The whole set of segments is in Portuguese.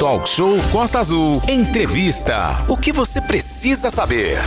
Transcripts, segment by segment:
Talk Show Costa Azul. Entrevista. O que você precisa saber?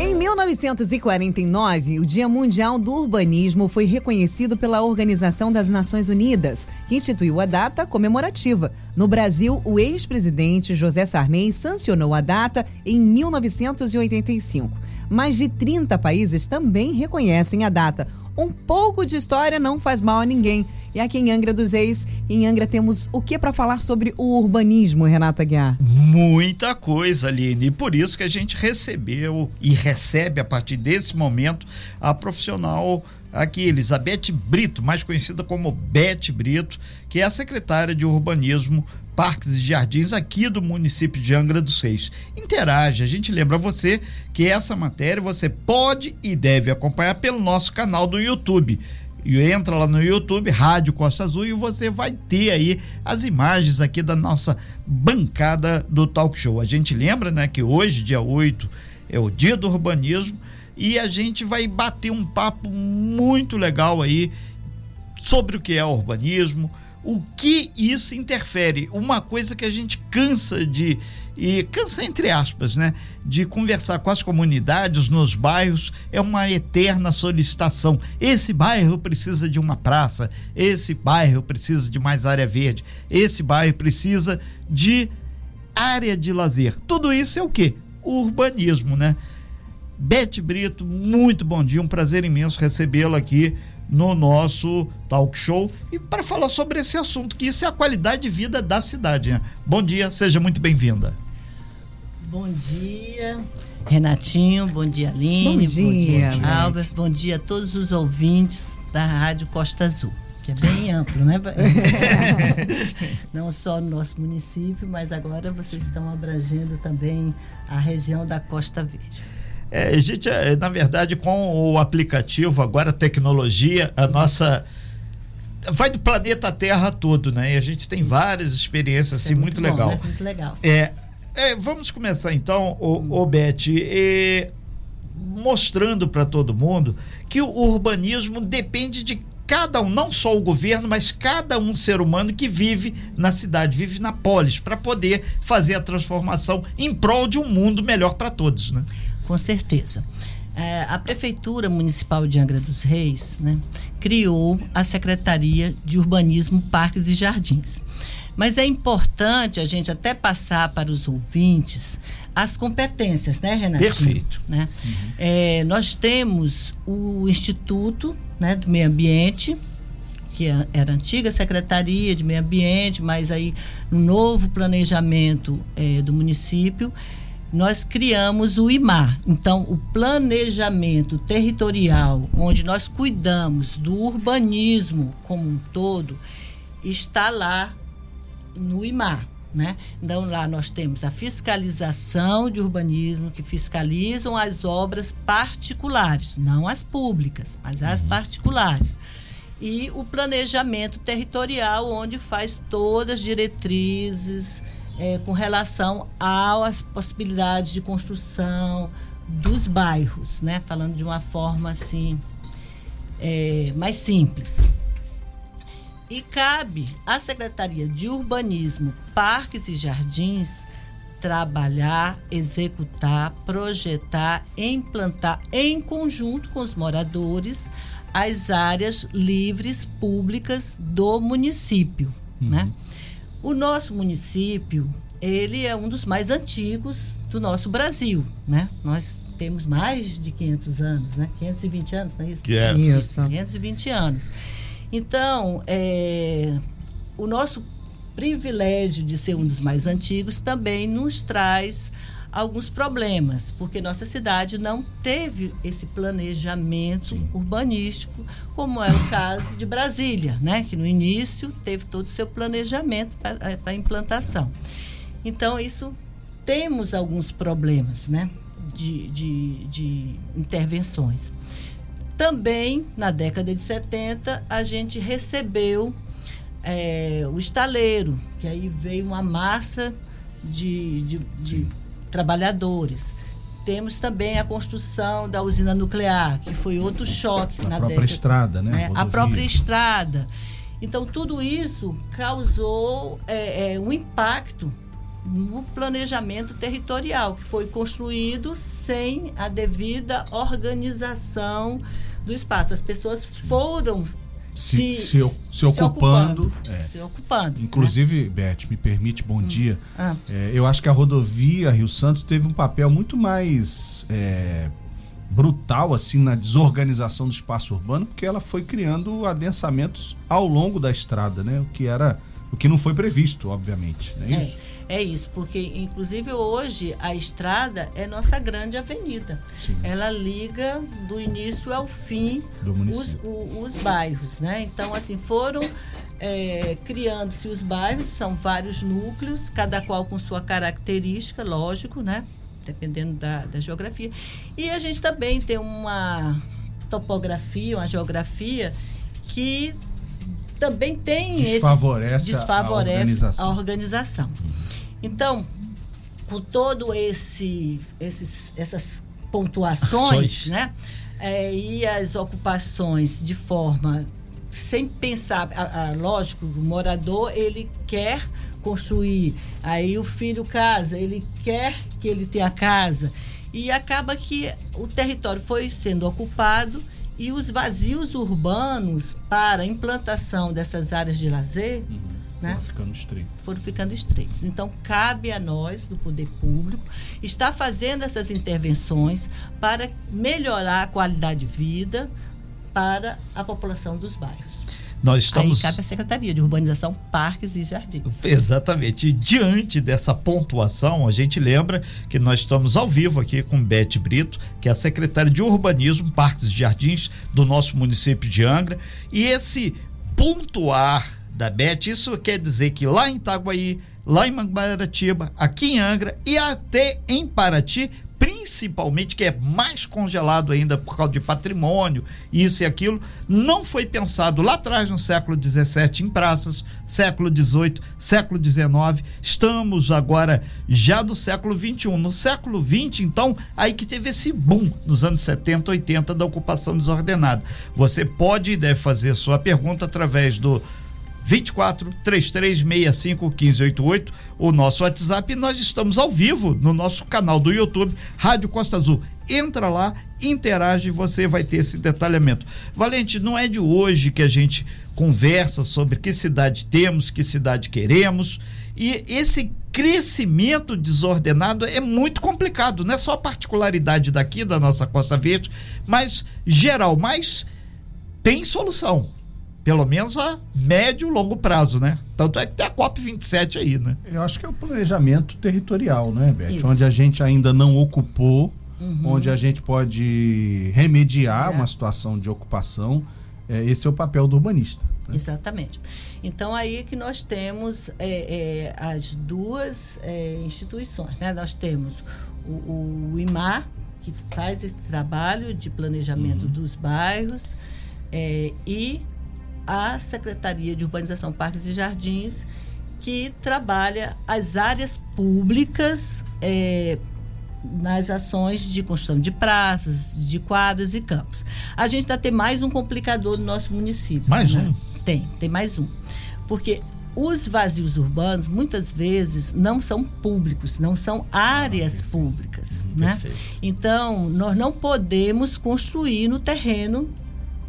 Em 1949, o Dia Mundial do Urbanismo foi reconhecido pela Organização das Nações Unidas, que instituiu a data comemorativa. No Brasil, o ex-presidente José Sarney sancionou a data em 1985. Mais de 30 países também reconhecem a data. Um pouco de história não faz mal a ninguém. E aqui em Angra dos Reis, em Angra, temos o que para falar sobre o urbanismo, Renata Guiar? Muita coisa, Aline. E por isso que a gente recebeu e recebe a partir desse momento a profissional aqui, Elizabeth Brito, mais conhecida como Bete Brito, que é a secretária de Urbanismo parques e jardins aqui do município de Angra dos Reis. Interage, a gente lembra você que essa matéria você pode e deve acompanhar pelo nosso canal do YouTube. E entra lá no YouTube, Rádio Costa Azul, e você vai ter aí as imagens aqui da nossa bancada do talk show. A gente lembra, né, que hoje, dia 8, é o dia do urbanismo, e a gente vai bater um papo muito legal aí sobre o que é urbanismo, o que isso interfere. Uma coisa que a gente cansa de e cansa entre aspas, né, de conversar com as comunidades nos bairros é uma eterna solicitação. Esse bairro precisa de uma praça, esse bairro precisa de mais área verde, esse bairro precisa de área de lazer. Tudo isso é o que? Urbanismo, né? Bete Brito, muito bom dia, um prazer imenso recebê-la aqui no nosso talk show e para falar sobre esse assunto, que isso é a qualidade de vida da cidade. Né? Bom dia, seja muito bem-vinda. Bom dia, Renatinho, bom dia, Aline, bom dia, bom dia Albert, bom dia a todos os ouvintes da Rádio Costa Azul que é bem amplo, né? Não só no nosso município, mas agora vocês estão abrangendo também a região da Costa Verde. É, a gente, é, na verdade, com o aplicativo, agora a tecnologia, a nossa vai do planeta Terra todo, né? E a gente tem várias experiências assim, é muito, muito bom, legal. Né? Muito legal. É, é, vamos começar então, o, o Beth, mostrando para todo mundo que o urbanismo depende de cada um, não só o governo, mas cada um ser humano que vive na cidade, vive na polis, para poder fazer a transformação em prol de um mundo melhor para todos, né? com certeza. É, a Prefeitura Municipal de Angra dos Reis né, criou a Secretaria de Urbanismo, Parques e Jardins. Mas é importante a gente até passar para os ouvintes as competências, né, Renato? Perfeito. Né? Uhum. É, nós temos o Instituto né, do Meio Ambiente, que é, era a antiga Secretaria de Meio Ambiente, mas aí no novo planejamento é, do município nós criamos o IMAR. Então, o planejamento territorial, onde nós cuidamos do urbanismo como um todo, está lá no IMAR. Né? Então, lá nós temos a fiscalização de urbanismo, que fiscalizam as obras particulares, não as públicas, mas as uhum. particulares. E o planejamento territorial, onde faz todas as diretrizes, é, com relação às possibilidades de construção dos bairros, né? Falando de uma forma assim é, mais simples. E cabe à Secretaria de Urbanismo, Parques e Jardins trabalhar, executar, projetar, implantar em conjunto com os moradores as áreas livres públicas do município, uhum. né? O nosso município, ele é um dos mais antigos do nosso Brasil, né? Nós temos mais de 500 anos, né? 520 anos, não é isso? É. Isso. 520 anos. Então, é, o nosso privilégio de ser um dos mais antigos também nos traz alguns problemas, porque nossa cidade não teve esse planejamento Sim. urbanístico, como é o caso de Brasília, né? que no início teve todo o seu planejamento para a implantação. Então, isso temos alguns problemas né? de, de, de intervenções. Também, na década de 70, a gente recebeu é, o estaleiro, que aí veio uma massa de, de, de trabalhadores. Temos também a construção da usina nuclear, que foi outro choque a na própria década, estrada, né? né? A própria estrada. Então, tudo isso causou é, é, um impacto no planejamento territorial, que foi construído sem a devida organização do espaço. As pessoas foram se, se, se, se ocupando. ocupando, é. se ocupando Inclusive, né? Beth, me permite, bom hum. dia. Ah. É, eu acho que a rodovia Rio Santos teve um papel muito mais é, brutal assim na desorganização do espaço urbano, porque ela foi criando adensamentos ao longo da estrada, né? O que era o que não foi previsto, obviamente, não é, é isso? É isso, porque inclusive hoje a estrada é nossa grande avenida. Sim. Ela liga do início ao fim os, o, os bairros, né? Então, assim, foram é, criando-se os bairros, são vários núcleos, cada qual com sua característica, lógico, né? Dependendo da, da geografia. E a gente também tem uma topografia, uma geografia que também tem desfavorece, esse, desfavorece a organização. A organização. Então, com todo esse esses, essas pontuações, né? É, e as ocupações de forma sem pensar, a, a, lógico, o morador ele quer construir, aí o filho casa, ele quer que ele tenha casa e acaba que o território foi sendo ocupado e os vazios urbanos para a implantação dessas áreas de lazer uhum. né, foram ficando estreitos. Foram ficando estreitos. Então, cabe a nós, do poder público, estar fazendo essas intervenções para melhorar a qualidade de vida para a população dos bairros. Nós estamos. Aí cabe a Secretaria de Urbanização, Parques e Jardins. Exatamente. E diante dessa pontuação, a gente lembra que nós estamos ao vivo aqui com Beth Brito, que é a secretária de Urbanismo, Parques e Jardins do nosso município de Angra. E esse pontuar da Beth, isso quer dizer que lá em Itaguaí, lá em Mangaratiba, aqui em Angra e até em Paraty, principalmente que é mais congelado ainda por causa de patrimônio, isso e aquilo, não foi pensado lá atrás no século XVII em praças, século XVIII, século XIX, estamos agora já do século XXI. No século XX, então, aí que teve esse boom nos anos 70, 80 da ocupação desordenada. Você pode e deve fazer sua pergunta através do 24 3365 1588, o nosso WhatsApp. E nós estamos ao vivo no nosso canal do YouTube, Rádio Costa Azul. Entra lá, interage você vai ter esse detalhamento. Valente, não é de hoje que a gente conversa sobre que cidade temos, que cidade queremos. E esse crescimento desordenado é muito complicado, não é só a particularidade daqui da nossa Costa Verde, mas geral, mas tem solução pelo menos a médio e longo prazo, né? Tanto é que tem a COP27 aí, né? Eu acho que é o planejamento territorial, né, Beth? Isso. Onde a gente ainda não ocupou, uhum. onde a gente pode remediar é. uma situação de ocupação. É, esse é o papel do urbanista. Né? Exatamente. Então, aí que nós temos é, é as duas é, instituições, né? Nós temos o, o, IMAR, que faz esse trabalho de planejamento uhum. dos bairros, é, e a Secretaria de Urbanização, Parques e Jardins, que trabalha as áreas públicas é, nas ações de construção de praças, de quadros e campos. A gente ainda tem mais um complicador no nosso município. Mais né? um? Tem, tem mais um. Porque os vazios urbanos muitas vezes não são públicos, não são áreas públicas, hum, né? Então, nós não podemos construir no terreno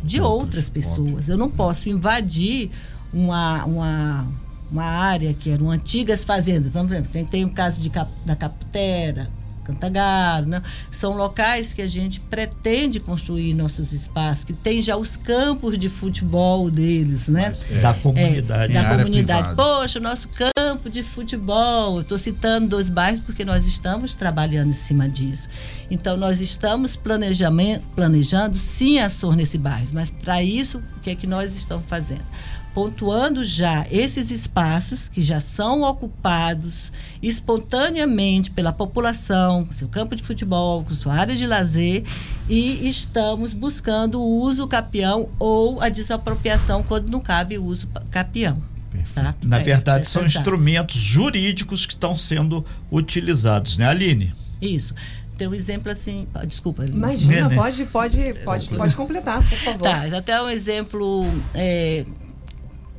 de outras pessoas. Eu não posso invadir uma, uma, uma área que eram antigas fazendas. Então, tem, tem o caso de, da Caputera, Cantagaro, né? São locais que a gente pretende construir nossos espaços, que tem já os campos de futebol deles, né? Mas, é, da comunidade. É, da comunidade. Poxa, o nosso campo de futebol. Estou citando dois bairros porque nós estamos trabalhando em cima disso. Então, nós estamos planejando sim ações nesse bairro, mas para isso, o que é que nós estamos fazendo? Pontuando já esses espaços que já são ocupados espontaneamente pela população, com seu campo de futebol, com sua área de lazer, e estamos buscando o uso capião ou a desapropriação quando não cabe o uso capião. Tá? Na é, verdade, são instrumentos jurídicos que estão sendo utilizados, né, Aline? Isso tem um exemplo assim. Desculpa. Imagina, né? pode, pode, pode, pode completar, por favor. Tá, até um exemplo é,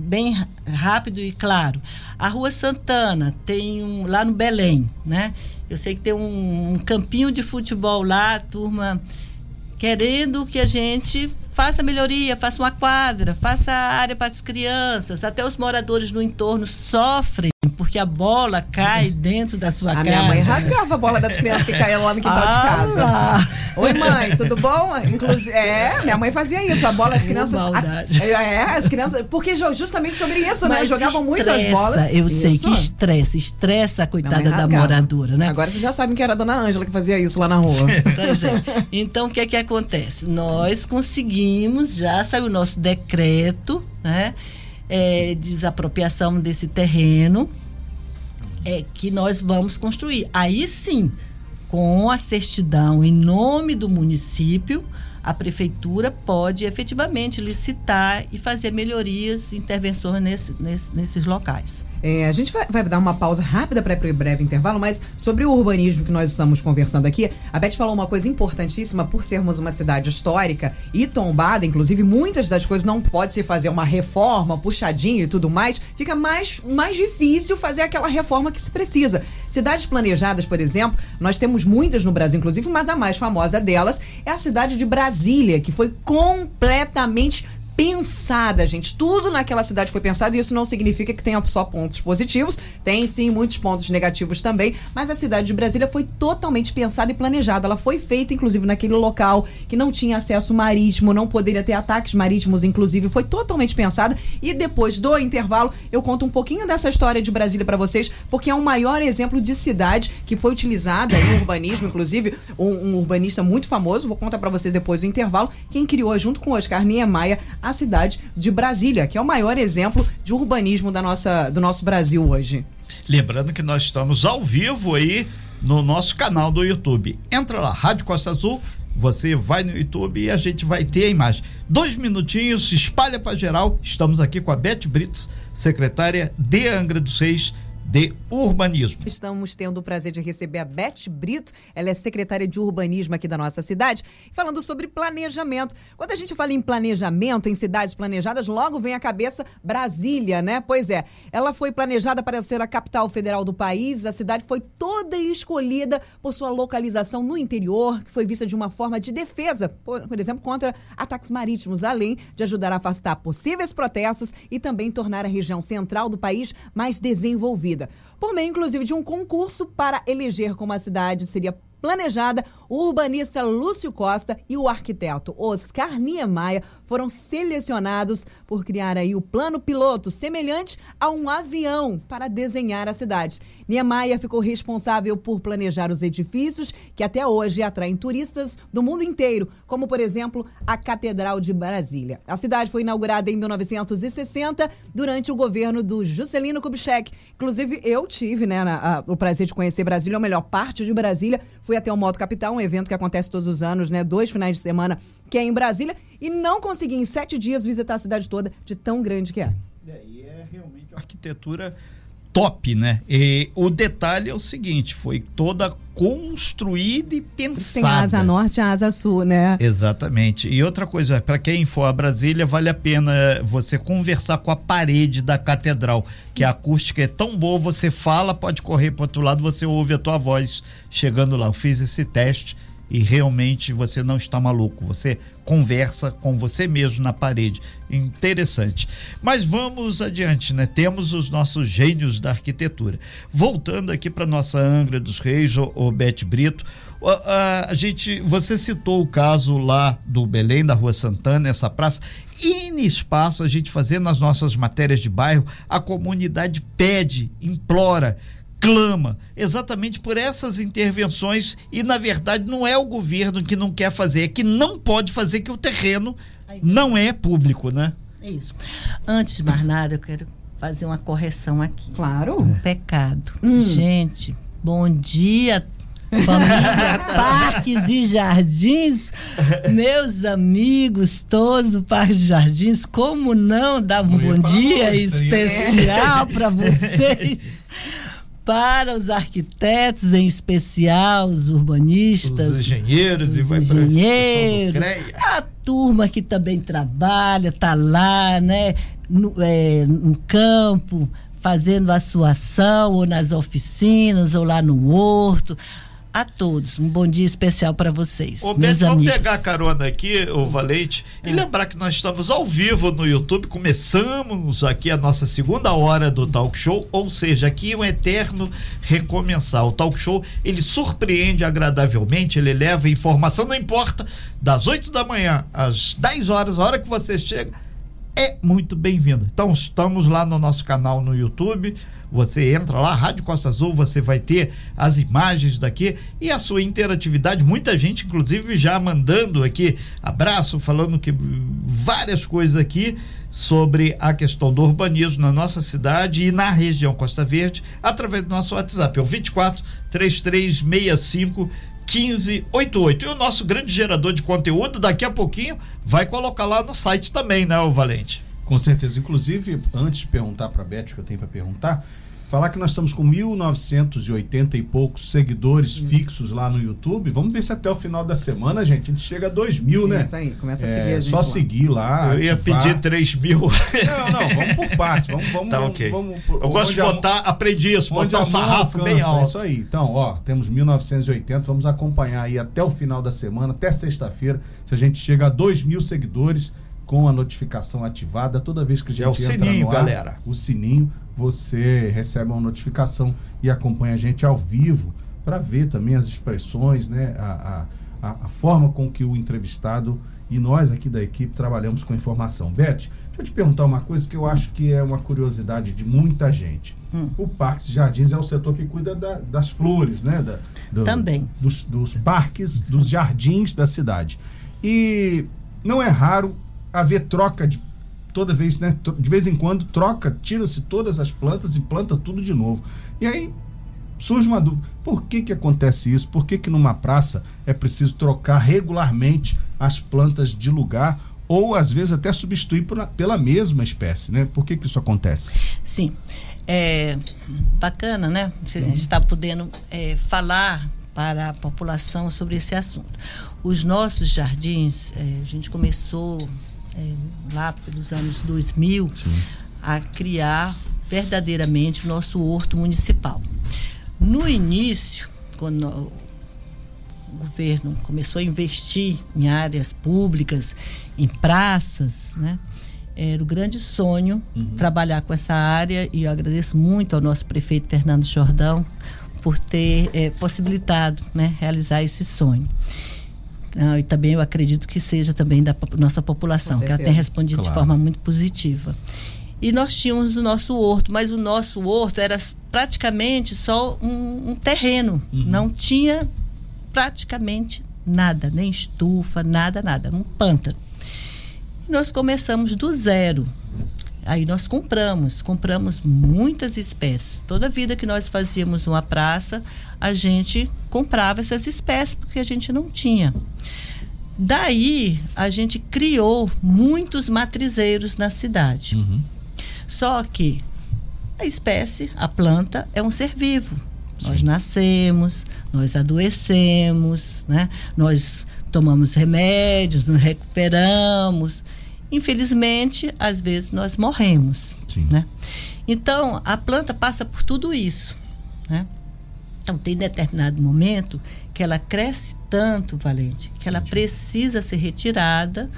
bem rápido e claro. A Rua Santana tem um lá no Belém, né? Eu sei que tem um, um campinho de futebol lá, turma querendo que a gente faça melhoria, faça uma quadra, faça área para as crianças. Até os moradores no entorno sofrem porque a bola cai dentro da sua a casa. A minha mãe rasgava a bola das crianças que caíam lá no quintal ah, de casa. Lá. Oi, mãe, tudo bom? Inclusive, é, minha mãe fazia isso. A bola, as crianças. A, é, as crianças. Porque justamente sobre isso, né? Mas né? Jogavam muito as bolas. Eu isso. sei que estressa, estressa a coitada da moradora, né? Agora vocês já sabem que era a dona Ângela que fazia isso lá na rua. Pois é. Então, o que é que acontece? Nós conseguimos, já saiu o nosso decreto, né? É, desapropriação desse terreno é que nós vamos construir. Aí sim, com a certidão em nome do município, a prefeitura pode efetivamente licitar e fazer melhorias, intervenções nesse, nesse, nesses locais. É, a gente vai, vai, dar uma pausa rápida para ir breve intervalo, mas sobre o urbanismo que nós estamos conversando aqui, a Beth falou uma coisa importantíssima por sermos uma cidade histórica e tombada, inclusive muitas das coisas não pode se fazer uma reforma, puxadinho e tudo mais, fica mais, mais difícil fazer aquela reforma que se precisa. Cidades planejadas, por exemplo, nós temos muitas no Brasil, inclusive, mas a mais famosa delas é a cidade de Brasília, que foi completamente pensada, gente. Tudo naquela cidade foi pensado e isso não significa que tenha só pontos positivos. Tem sim muitos pontos negativos também, mas a cidade de Brasília foi totalmente pensada e planejada. Ela foi feita, inclusive, naquele local que não tinha acesso marítimo, não poderia ter ataques marítimos, inclusive. Foi totalmente pensada. E depois do intervalo, eu conto um pouquinho dessa história de Brasília para vocês, porque é o maior exemplo de cidade que foi utilizada em urbanismo, inclusive, um, um urbanista muito famoso. Vou contar para vocês depois do intervalo. Quem criou, junto com Oscar Niemeyer, a a cidade de Brasília, que é o maior exemplo de urbanismo da nossa, do nosso Brasil hoje. Lembrando que nós estamos ao vivo aí no nosso canal do YouTube. Entra lá, Rádio Costa Azul, você vai no YouTube e a gente vai ter a imagem. Dois minutinhos, se espalha para geral. Estamos aqui com a Beth Brits, secretária de Angra dos Reis de Urbanismo. Estamos tendo o prazer de receber a Beth Brito, ela é secretária de Urbanismo aqui da nossa cidade, falando sobre planejamento. Quando a gente fala em planejamento, em cidades planejadas, logo vem à cabeça Brasília, né? Pois é, ela foi planejada para ser a capital federal do país, a cidade foi toda escolhida por sua localização no interior, que foi vista de uma forma de defesa, por, por exemplo, contra ataques marítimos, além de ajudar a afastar possíveis protestos e também tornar a região central do país mais desenvolvida por meio, inclusive, de um concurso para eleger como a cidade seria planejada, o urbanista Lúcio Costa e o arquiteto Oscar Niemeyer foram selecionados por criar aí o plano piloto semelhante a um avião para desenhar a cidade. Niemeyer ficou responsável por planejar os edifícios que até hoje atraem turistas do mundo inteiro, como por exemplo a Catedral de Brasília. A cidade foi inaugurada em 1960 durante o governo do Juscelino Kubitschek. Inclusive eu tive, né, na, a, o prazer de conhecer Brasília, a melhor parte de Brasília. Fui até o Moto Capital, um evento que acontece todos os anos, né, dois finais de semana, que é em Brasília, e não consegui em sete dias visitar a cidade toda, de tão grande que é. é e é realmente uma arquitetura top, né? E o detalhe é o seguinte, foi toda construída e pensada. Tem a asa norte e a asa sul, né? Exatamente. E outra coisa, para quem for a Brasília, vale a pena você conversar com a parede da catedral, que a acústica é tão boa, você fala, pode correr para outro lado, você ouve a tua voz chegando lá. Eu fiz esse teste e realmente você não está maluco, você conversa com você mesmo na parede. Interessante. Mas vamos adiante, né? Temos os nossos gênios da arquitetura. Voltando aqui para nossa Angra dos Reis, o, o Bete Brito, a, a, a, gente, você citou o caso lá do Belém, da Rua Santana, essa praça. N espaço a gente fazendo as nossas matérias de bairro, a comunidade pede, implora clama exatamente por essas intervenções e na verdade não é o governo que não quer fazer, é que não pode fazer que o terreno não é público, né? É isso. Antes de mais nada, eu quero fazer uma correção aqui. Claro. Um pecado. Hum. Gente, bom dia família Parques e Jardins, meus amigos todos do Parque e Jardins, como não dar um bom dia especial para vocês? Para os arquitetos, em especial os urbanistas, os engenheiros os e vai engenheiros, a turma que também trabalha, tá lá, né, no, é, no campo, fazendo a sua ação, ou nas oficinas, ou lá no horto a todos. Um bom dia especial para vocês. Ô, meus Beto, vamos pegar a carona aqui, o Valente, é. e lembrar que nós estamos ao vivo no YouTube. Começamos aqui a nossa segunda hora do talk show, ou seja, aqui um eterno recomeçar. O talk show ele surpreende agradavelmente, ele leva informação, não importa, das 8 da manhã às 10 horas, a hora que você chega é muito bem-vinda. Então, estamos lá no nosso canal no YouTube. Você entra lá, Rádio Costa Azul, você vai ter as imagens daqui e a sua interatividade. Muita gente, inclusive, já mandando aqui abraço, falando que várias coisas aqui sobre a questão do urbanismo na nossa cidade e na região Costa Verde, através do nosso WhatsApp, é o 24 3365 1588. E o nosso grande gerador de conteúdo, daqui a pouquinho, vai colocar lá no site também, né, o Valente? Com certeza. Inclusive, antes de perguntar para a Beth que eu tenho para perguntar, Falar que nós estamos com 1.980 e poucos seguidores Isso. fixos lá no YouTube. Vamos ver se até o final da semana, gente, a gente chega a 2 mil, né? Isso aí, começa a é, seguir a gente. Só lá. seguir lá. Eu ia pedir 3 mil. Não, não, vamos por partes. Vamos, vamos, tá, okay. vamos, vamos, Eu gosto de botar, a, aprendi isso, botar o sarrafo alcança, bem alto. É isso aí. Então, ó, temos 1.980. Vamos acompanhar aí até o final da semana, até sexta-feira, se a gente chega a 2 mil seguidores com a notificação ativada toda vez que a gente é o sininho, ar, galera. O sininho, você recebe uma notificação e acompanha a gente ao vivo para ver também as expressões, né, a, a, a, forma com que o entrevistado e nós aqui da equipe trabalhamos com informação. Beth, deixa eu te perguntar uma coisa que eu acho que é uma curiosidade de muita gente. Hum. O Parques Jardins é o setor que cuida da, das flores, né? Da, do, Também. Dos, dos parques, dos jardins da cidade. E não é raro haver troca de toda vez, né? De vez em quando troca, tira-se todas as plantas e planta tudo de novo. E aí surge uma dúvida: por que que acontece isso? Por que que numa praça é preciso trocar regularmente as plantas de lugar? Ou às vezes até substituir por, pela mesma espécie, né? Por que que isso acontece? Sim, é bacana, né? Você está podendo é, falar para a população sobre esse assunto. Os nossos jardins, é, a gente começou é, lá pelos anos 2000, Sim. a criar verdadeiramente o nosso horto municipal. No início, quando o governo começou a investir em áreas públicas, em praças, né? Era o grande sonho uhum. trabalhar com essa área e eu agradeço muito ao nosso prefeito Fernando Jordão por ter é, possibilitado né, realizar esse sonho. Ah, e também eu acredito que seja também da nossa população, que ela tem respondido claro. de forma muito positiva. E nós tínhamos o nosso horto, mas o nosso horto era praticamente só um, um terreno, uhum. não tinha praticamente nada, nem estufa, nada, nada, um pântano. E nós começamos do zero. Aí nós compramos, compramos muitas espécies. Toda vida que nós fazíamos uma praça, a gente comprava essas espécies porque a gente não tinha. Daí a gente criou muitos matrizeiros na cidade. Uhum. Só que a espécie, a planta, é um ser vivo. Sim. Nós nascemos, nós adoecemos, né? nós tomamos remédios, nos recuperamos infelizmente, às vezes nós morremos. Sim. Né? Então, a planta passa por tudo isso. Né? Então, tem determinado momento que ela cresce tanto, Valente, que ela precisa ser retirada,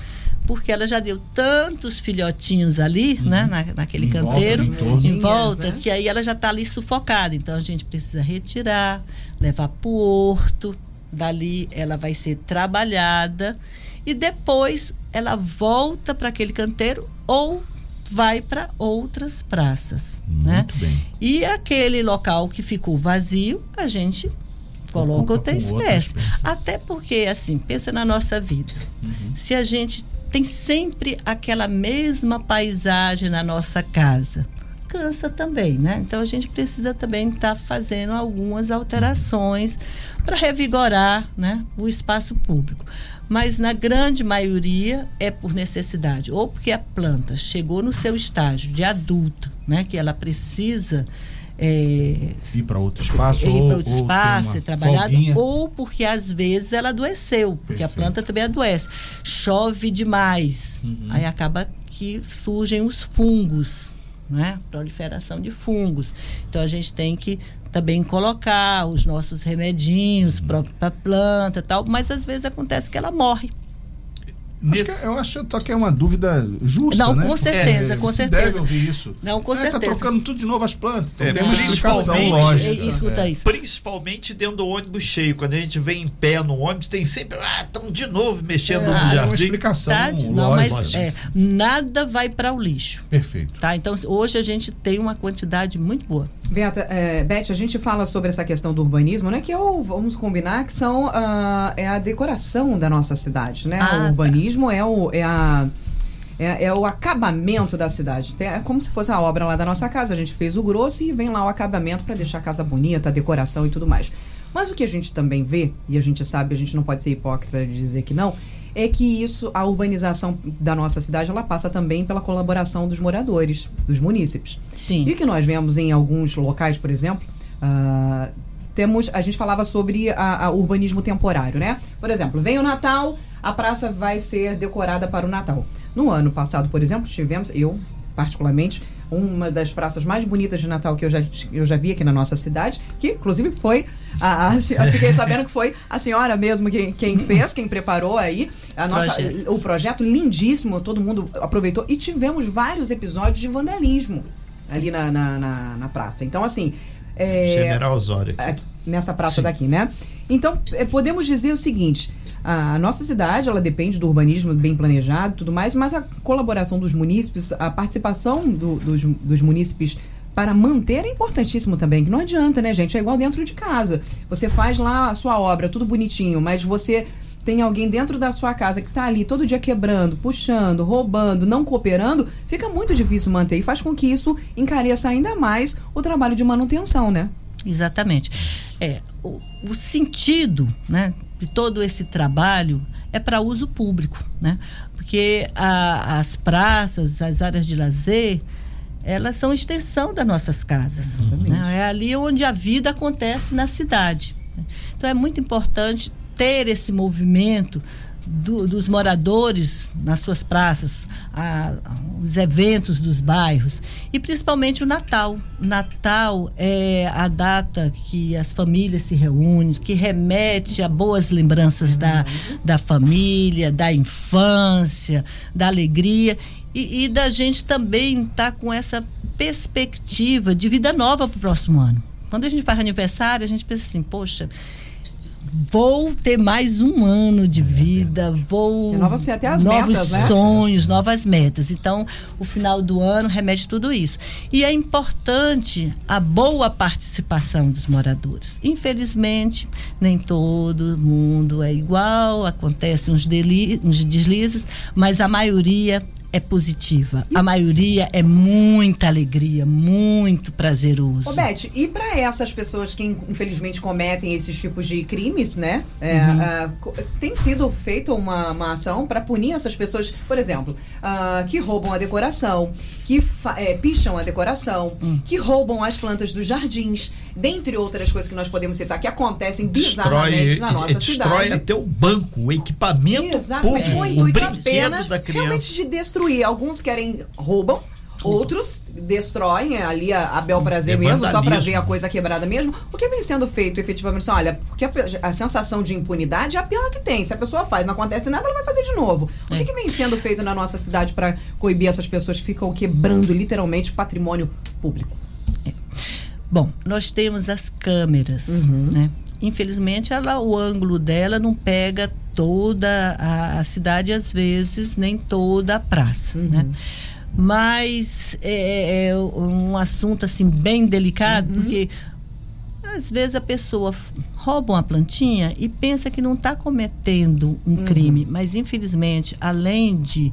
porque ela já deu tantos filhotinhos ali, uhum. né, na, naquele em canteiro, volta, em volta, né? que aí ela já está ali sufocada. Então, a gente precisa retirar, levar para o horto, dali ela vai ser trabalhada e depois ela volta para aquele canteiro ou vai para outras praças, Muito né? bem. E aquele local que ficou vazio, a gente coloca outra espécie. Até porque, assim, pensa na nossa vida. Uhum. Se a gente tem sempre aquela mesma paisagem na nossa casa, cansa também, né? Então a gente precisa também estar tá fazendo algumas alterações para revigorar, né, o espaço público mas na grande maioria é por necessidade, ou porque a planta chegou no seu estágio de adulta, né, que ela precisa é, ir para outro espaço, ir para outro espaço, ser trabalhado, ou porque às vezes ela adoeceu, porque Perfeito. a planta também adoece. Chove demais, uhum. aí acaba que surgem os fungos, né? Proliferação de fungos. Então a gente tem que também colocar os nossos remedinhos uhum. para a planta, tal, mas às vezes acontece que ela morre. Nesse... Acho que, eu acho que é uma dúvida justa, Não, né? com certeza, é, com certeza. deve ouvir isso. Não, com é, certeza. Tá trocando tudo de novo as plantas. Então é, tem uma explicação lógica. Escuta é. isso. Principalmente dentro do ônibus cheio. Quando a gente vem em pé no ônibus, tem sempre, ah, estão de novo mexendo é, no jardim. É uma explicação tá, Não, mas é, nada vai para o lixo. Perfeito. Tá? Então, hoje a gente tem uma quantidade muito boa. Beta, é, Beth, a gente fala sobre essa questão do urbanismo, né? Que é o, vamos combinar, que são, uh, é a decoração da nossa cidade, né? Ah, o tá. urbanismo tá. é, o, é a... É, é, o acabamento da cidade. É como se fosse a obra lá da nossa casa. A gente fez o grosso e vem lá o acabamento para deixar a casa bonita, a decoração e tudo mais. Mas o que a gente também vê, e a gente sabe, a gente não pode ser hipócrita de dizer que não, é que isso, a urbanização da nossa cidade, ela passa também pela colaboração dos moradores, dos munícipes. Sim. E que nós vemos em alguns locais, por exemplo, uh, temos, a gente falava sobre a, a urbanismo temporário, né? Por exemplo, vem o Natal, a praça vai ser decorada para o Natal. No ano passado, por exemplo, tivemos, eu particularmente, uma das praças mais bonitas de Natal que eu já, eu já vi aqui na nossa cidade, que inclusive foi, a, a, eu fiquei sabendo que foi a senhora mesmo quem, quem fez, quem preparou aí a nossa, projeto. o projeto lindíssimo, todo mundo aproveitou e tivemos vários episódios de vandalismo ali na, na, na, na praça. Então, assim, é, General Osório. Nessa praça Sim. daqui, né? Então, é, podemos dizer o seguinte: a nossa cidade, ela depende do urbanismo bem planejado tudo mais, mas a colaboração dos munícipes, a participação do, dos, dos munícipes para manter é importantíssimo também, que não adianta, né, gente? É igual dentro de casa. Você faz lá a sua obra, tudo bonitinho, mas você tem alguém dentro da sua casa que está ali todo dia quebrando, puxando, roubando, não cooperando, fica muito difícil manter e faz com que isso encareça ainda mais o trabalho de manutenção, né? Exatamente. É, o, o sentido, né, de todo esse trabalho é para uso público, né? Porque a, as praças, as áreas de lazer, elas são extensão das nossas casas. Né? É ali onde a vida acontece na cidade. Então é muito importante ter esse movimento do, dos moradores nas suas praças, a, os eventos dos bairros e principalmente o Natal. O Natal é a data que as famílias se reúnem, que remete a boas lembranças da, da família, da infância, da alegria e, e da gente também estar tá com essa perspectiva de vida nova para o próximo ano. Quando a gente faz aniversário, a gente pensa assim, poxa, vou ter mais um ano de vida, vou você até as novos metas, né? sonhos, novas metas. Então, o final do ano remete tudo isso. E é importante a boa participação dos moradores. Infelizmente, nem todo mundo é igual, acontecem uns, uns deslizes, mas a maioria é positiva. A maioria é muita alegria, muito prazeroso. Ô, Beth, e para essas pessoas que infelizmente cometem esses tipos de crimes, né? É, uhum. uh, tem sido feita uma, uma ação para punir essas pessoas, por exemplo, uh, que roubam a decoração, que é, picham a decoração, uhum. que roubam as plantas dos jardins, dentre outras coisas que nós podemos citar que acontecem bizarramente destrói, na nossa destrói cidade. Destrói até o banco, o equipamento Exatamente. público, o intuito o apenas realmente de destruir. Alguns querem roubam, Outros destroem é, ali a, a bel prazer mesmo, só para ver a coisa quebrada mesmo. O que vem sendo feito efetivamente? Olha, porque a, a, sensação de impunidade é a pior que tem. Se a pessoa faz, não acontece nada, ela vai fazer de novo. O é. que, que vem sendo feito na nossa cidade para coibir essas pessoas que ficam quebrando literalmente patrimônio público? É. Bom, nós temos as câmeras, uhum. né? Infelizmente, ela, o ângulo dela não pega toda a, a cidade, às vezes, nem toda a praça, uhum. né? Mas é, é, é, um assunto, assim, bem delicado, uhum. porque às vezes a pessoa rouba uma plantinha e pensa que não está cometendo um uhum. crime, mas infelizmente, além de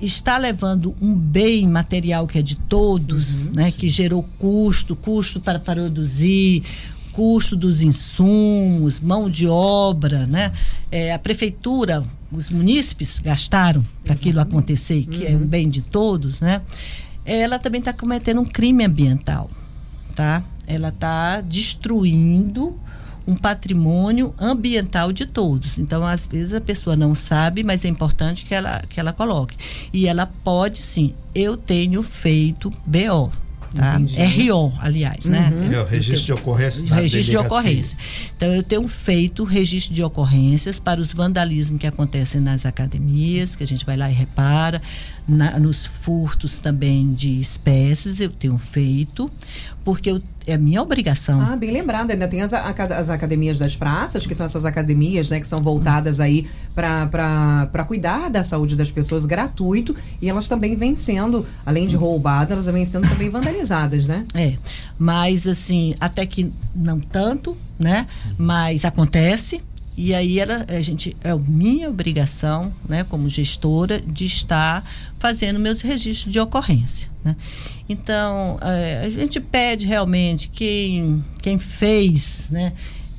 está levando um bem material que é de todos, uhum. né, que gerou custo, custo para produzir, custo dos insumos, mão de obra, né? É, a prefeitura, os munícipes gastaram para aquilo acontecer, que uhum. é um bem de todos, né? Ela também está cometendo um crime ambiental tá? Ela está destruindo um patrimônio ambiental de todos. Então, às vezes a pessoa não sabe, mas é importante que ela, que ela coloque. E ela pode sim. Eu tenho feito BO. Tá? RO, aliás, né? uhum. né? É o registro tenho, de ocorrência. Registro de ocorrência. Então, eu tenho feito registro de ocorrências para os vandalismos que acontecem nas academias, que a gente vai lá e repara, na, nos furtos também de espécies, eu tenho feito, porque eu é minha obrigação. Ah, bem lembrado, ainda tem as, as academias das praças, que são essas academias, né, que são voltadas aí para cuidar da saúde das pessoas gratuito, e elas também vêm sendo, além de roubadas, elas vêm sendo também vandalizadas, né? É, mas assim, até que não tanto, né? Mas acontece, e aí ela, a gente é minha obrigação, né, como gestora, de estar fazendo meus registros de ocorrência. Né? Então é, a gente pede realmente quem quem fez, né,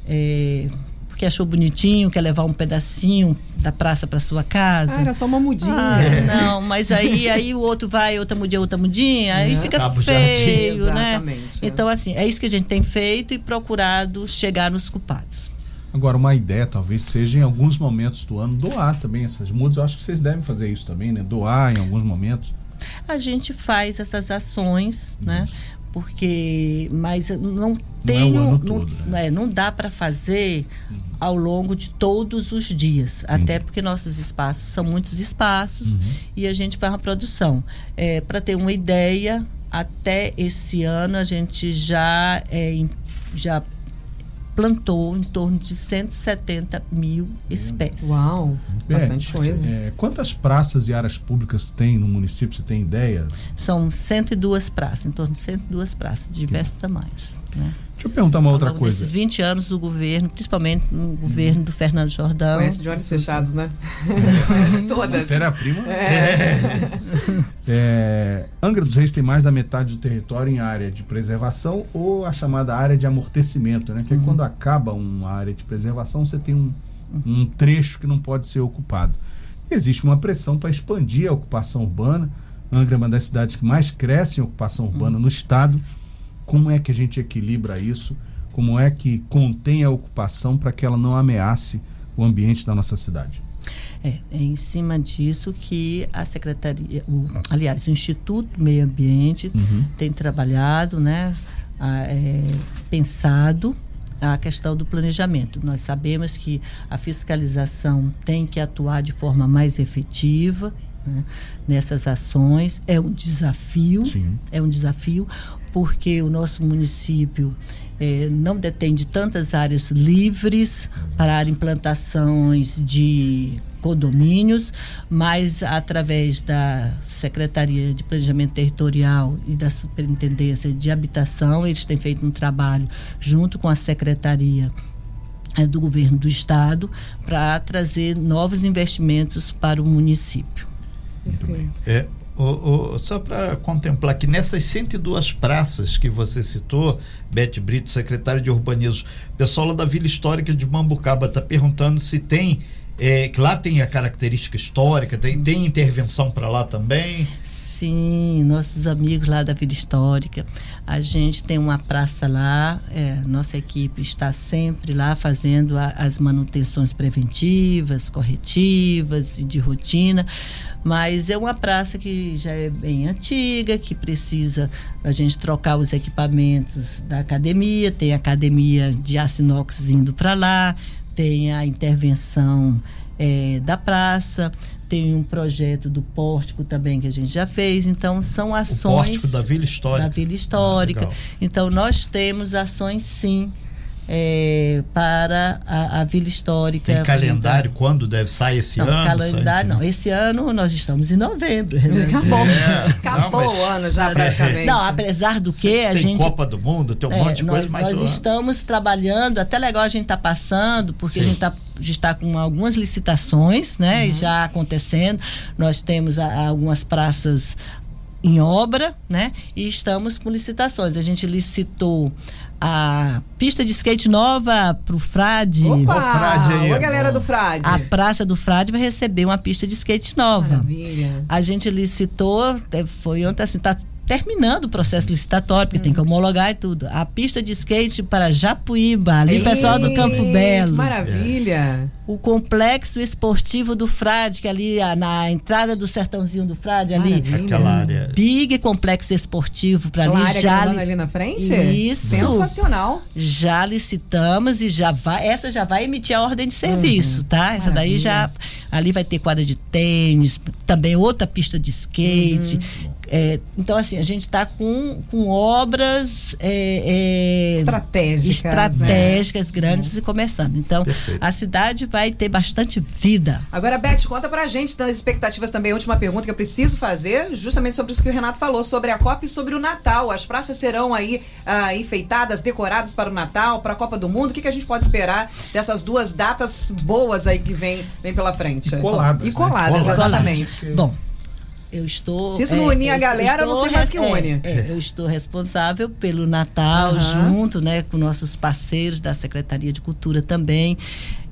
é, porque achou bonitinho, quer levar um pedacinho da praça para sua casa. Ah, era só uma mudinha. Ah, não, mas aí, aí o outro vai, outra mudinha, outra mudinha, aí fica feio, né? É. Então, assim, é isso que a gente tem feito e procurado chegar nos culpados. Agora, uma ideia talvez seja em alguns momentos do ano doar também essas mudas. Eu acho que vocês devem fazer isso também, né? Doar em alguns momentos. A gente faz essas ações, né? Porque, mas não tenho, não, é todo, não, né? é, não dá para fazer uhum. ao longo de todos os dias, uhum. até porque nossos espaços são muitos espaços uhum. e a gente faz uma produção. É, para ter uma ideia, até esse ano a gente já é, já plantou em torno de 170 mil espécies. Uau, bastante é, coisa. É, quantas praças e áreas públicas tem no município? Você tem ideia? São 102 praças, em torno de 102 praças, de diversos tamanhos. Né? Deixa eu perguntar uma outra coisa. Nesses 20 anos do governo, principalmente no governo do Fernando Jordão. Conhece de olhos fechados, né? Conhece todas. Matéria-prima. É. é. Angra dos Reis tem mais da metade do território em área de preservação ou a chamada área de amortecimento, né? Que é uhum. quando acaba uma área de preservação, você tem um, um trecho que não pode ser ocupado. E existe uma pressão para expandir a ocupação urbana. Angra é uma das cidades que mais cresce em ocupação urbana uhum. no estado. Como é que a gente equilibra isso? Como é que contém a ocupação para que ela não ameace o ambiente da nossa cidade? É, é em cima disso que a Secretaria, o, aliás, o Instituto Meio Ambiente uhum. tem trabalhado, né, a, é, pensado a questão do planejamento. Nós sabemos que a fiscalização tem que atuar de forma mais efetiva, né, nessas ações. É um desafio, Sim. é um desafio, porque o nosso município é, não detém de tantas áreas livres para implantações de condomínios, mas através da Secretaria de Planejamento Territorial e da Superintendência de Habitação, eles têm feito um trabalho junto com a Secretaria é, do Governo do Estado para trazer novos investimentos para o município. Muito bem. É, o, o, só para contemplar que nessas 102 praças que você citou, Bete Brito, secretário de Urbanismo, o pessoal lá da Vila Histórica de Mambucaba está perguntando se tem é, que lá tem a característica histórica, tem, tem intervenção para lá também? Sim, nossos amigos lá da Vila Histórica. A gente tem uma praça lá, é, nossa equipe está sempre lá fazendo a, as manutenções preventivas, corretivas e de rotina, mas é uma praça que já é bem antiga, que precisa a gente trocar os equipamentos da academia, tem academia de aço inox indo para lá, tem a intervenção é, da praça, tem um projeto do pórtico também que a gente já fez. Então, são ações. O pórtico da Vila Histórica. Da Vila Histórica. Ah, então, nós temos ações sim é, para a, a, Vila Histórica. Tem calendário tá... quando deve sair esse não, ano? Calendário não. Esse ano nós estamos em novembro. Né? Acabou, é, acabou não, mas... o ano já praticamente. Não, apesar do que a tem gente. Copa do Mundo, tem um é, monte de nós, coisa, mas. Nós estamos trabalhando, até legal a gente está passando, porque Sim. a gente está está com algumas licitações, né, uhum. já acontecendo. Nós temos a, algumas praças em obra, né? E estamos com licitações. A gente licitou a pista de skate nova pro Frade. Opa, Frade aí, a galera do Frade. A Praça do Frade vai receber uma pista de skate nova. Maravilha. A gente licitou, é, foi ontem assim, tá terminando o processo licitatório, porque tem que homologar e tudo. A pista de skate para Japuíba, ali Ei, pessoal do Campo Belo. Maravilha. O complexo esportivo do Frade, que é ali a, na entrada do sertãozinho do Frade, ali. Maravilha. Aquela área. Big complexo esportivo para ali área já li- ali na frente? Isso. Sensacional. já licitamos e já vai, essa já vai emitir a ordem de serviço, tá? Essa daí já ali vai ter quadra de tênis, também outra pista de skate. É, então assim a gente está com, com obras é, é, Estratégicas, estratégicas grandes e começando. Então a cidade vai ter bastante vida. Agora, Beth, conta pra gente das expectativas também. A última pergunta que eu preciso fazer, justamente sobre isso que o Renato falou, sobre a Copa e sobre o Natal. As praças serão aí ah, enfeitadas, decoradas para o Natal, para a Copa do Mundo. O que, que a gente pode esperar dessas duas datas boas aí que vem, vem pela frente? E coladas, E né? coladas, Coladas. exatamente. Bom, eu estou. Se isso não unir a eu galera, eu não estou sei mais que re- une. é, é, eu estou responsável pelo Natal, Aham. junto né, com nossos parceiros da Secretaria de Cultura também.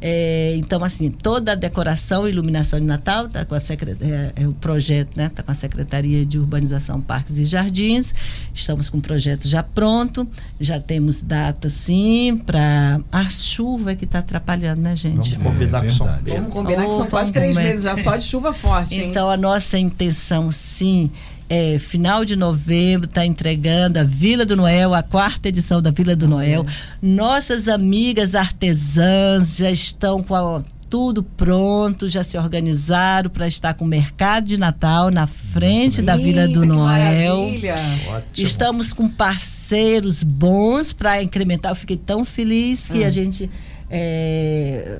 É, então, assim, toda a decoração e iluminação de Natal está com a é, é o projeto, né? Está com a Secretaria de Urbanização, Parques e Jardins. Estamos com o projeto já pronto. Já temos data, sim, para a chuva que está atrapalhando, né, gente? Vamos combinar É com São. Vamos combinar que Oh, são quase três meses já só de chuva forte, hein? Então, a nossa intenção, sim, é final de novembro, está entregando a Vila do Noel, a quarta edição da Vila do Noel. Nossas amigas artesãs já estão com a- tudo pronto, já se organizaram para estar com o mercado de Natal na frente da Vila do Noel. maravilha. Ótimo. Estamos com parceiros bons para incrementar. Eu fiquei tão feliz que a gente é,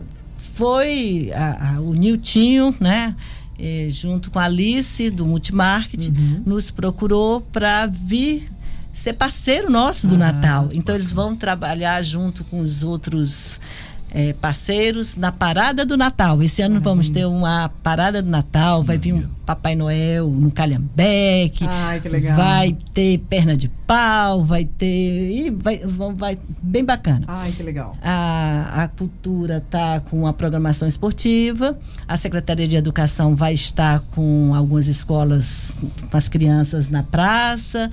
foi a, a- o Niltinho, né? É, junto com a Alice do Multimarket, nos procurou para vir ser parceiro nosso do Natal. Então eles vão trabalhar junto com os outros é, parceiros na parada do Natal. Esse ano vamos ter uma parada do Natal, vai vir um Papai Noel no Calhambeque. Ai, que legal. Vai ter perna de pau, vai ter. E vai, vão- vai bem bacana. Ai, que legal. A, a cultura está com a programação esportiva, a Secretaria de Educação vai estar com algumas escolas com as crianças na praça.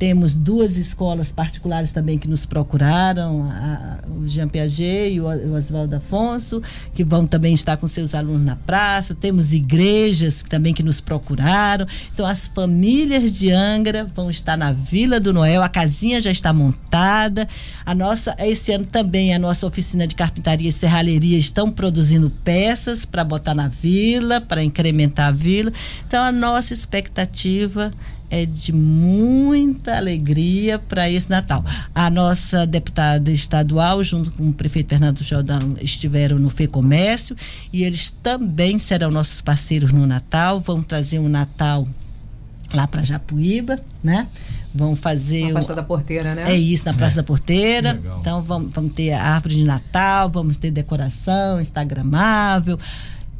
Temos duas escolas particulares também que nos procuraram, a- o Jean Piaget e o, o Oswaldo Afonso, que vão também estar com seus alunos na praça. Temos igrejas também que nos procuraram. Então, as famílias de Angra vão estar na Vila do Noel, a casinha já está montada. A nossa, esse ano também a nossa oficina de carpintaria e serralheria estão produzindo peças para botar na vila, para incrementar a vila. Então, a nossa expectativa é de muita alegria para esse Natal. A nossa deputada estadual, junto com o prefeito Fernando Jordão, estiveram no Fê Comércio e eles também serão nossos parceiros no Natal, vão trazer um Natal lá para Japuíba, né? Vão fazer Na o- Praça da Porteira, né? é isso, na Praça da Porteira. Legal. Então vamos, vamos ter a árvore de Natal, vamos ter decoração instagramável.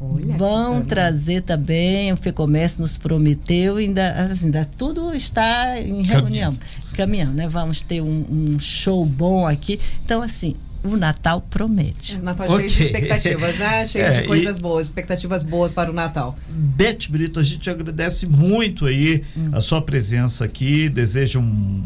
Olha, Vão trazer também, o FEComércio nos prometeu, ainda, assim, ainda tudo está em reunião, caminhando, né? Vamos ter um, um show bom aqui. Então, assim, o Natal promete. Natal Ok. cheio de expectativas, né? Cheio É, de e- coisas boas, expectativas boas para o Natal. Beth Brito, a gente agradece muito aí a sua presença aqui, deseja um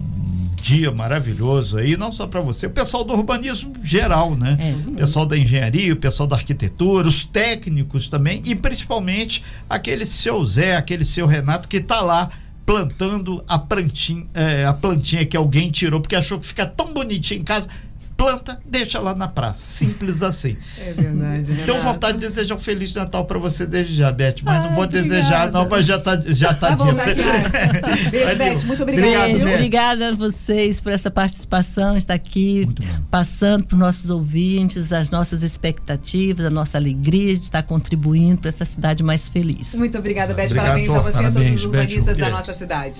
dia maravilhoso aí, não só para você, o pessoal do urbanismo geral, né? É. O pessoal da engenharia, o pessoal da arquitetura, os técnicos também e principalmente aquele seu Zé, aquele seu Renato que tá lá plantando a plantinha, é, a plantinha que alguém tirou porque achou que fica tão bonitinho em casa. Planta, deixa lá na praça. Simples assim. É verdade, Renato. Tenho vontade de desejar um Feliz Natal para você desde já, Beth, mas Ai, não vou desejar, obrigada. não, mas já tá, já tá, Tá dito. Beijo, Beth, muito obrigada. Obrigado, obrigada a vocês por essa participação, estar aqui passando para os nossos ouvintes as nossas expectativas, a nossa alegria de estar contribuindo para essa cidade mais feliz. Muito obrigada, Beth. Obrigado, Parabéns a você e a todos os urbanistas Beth. da nossa cidade.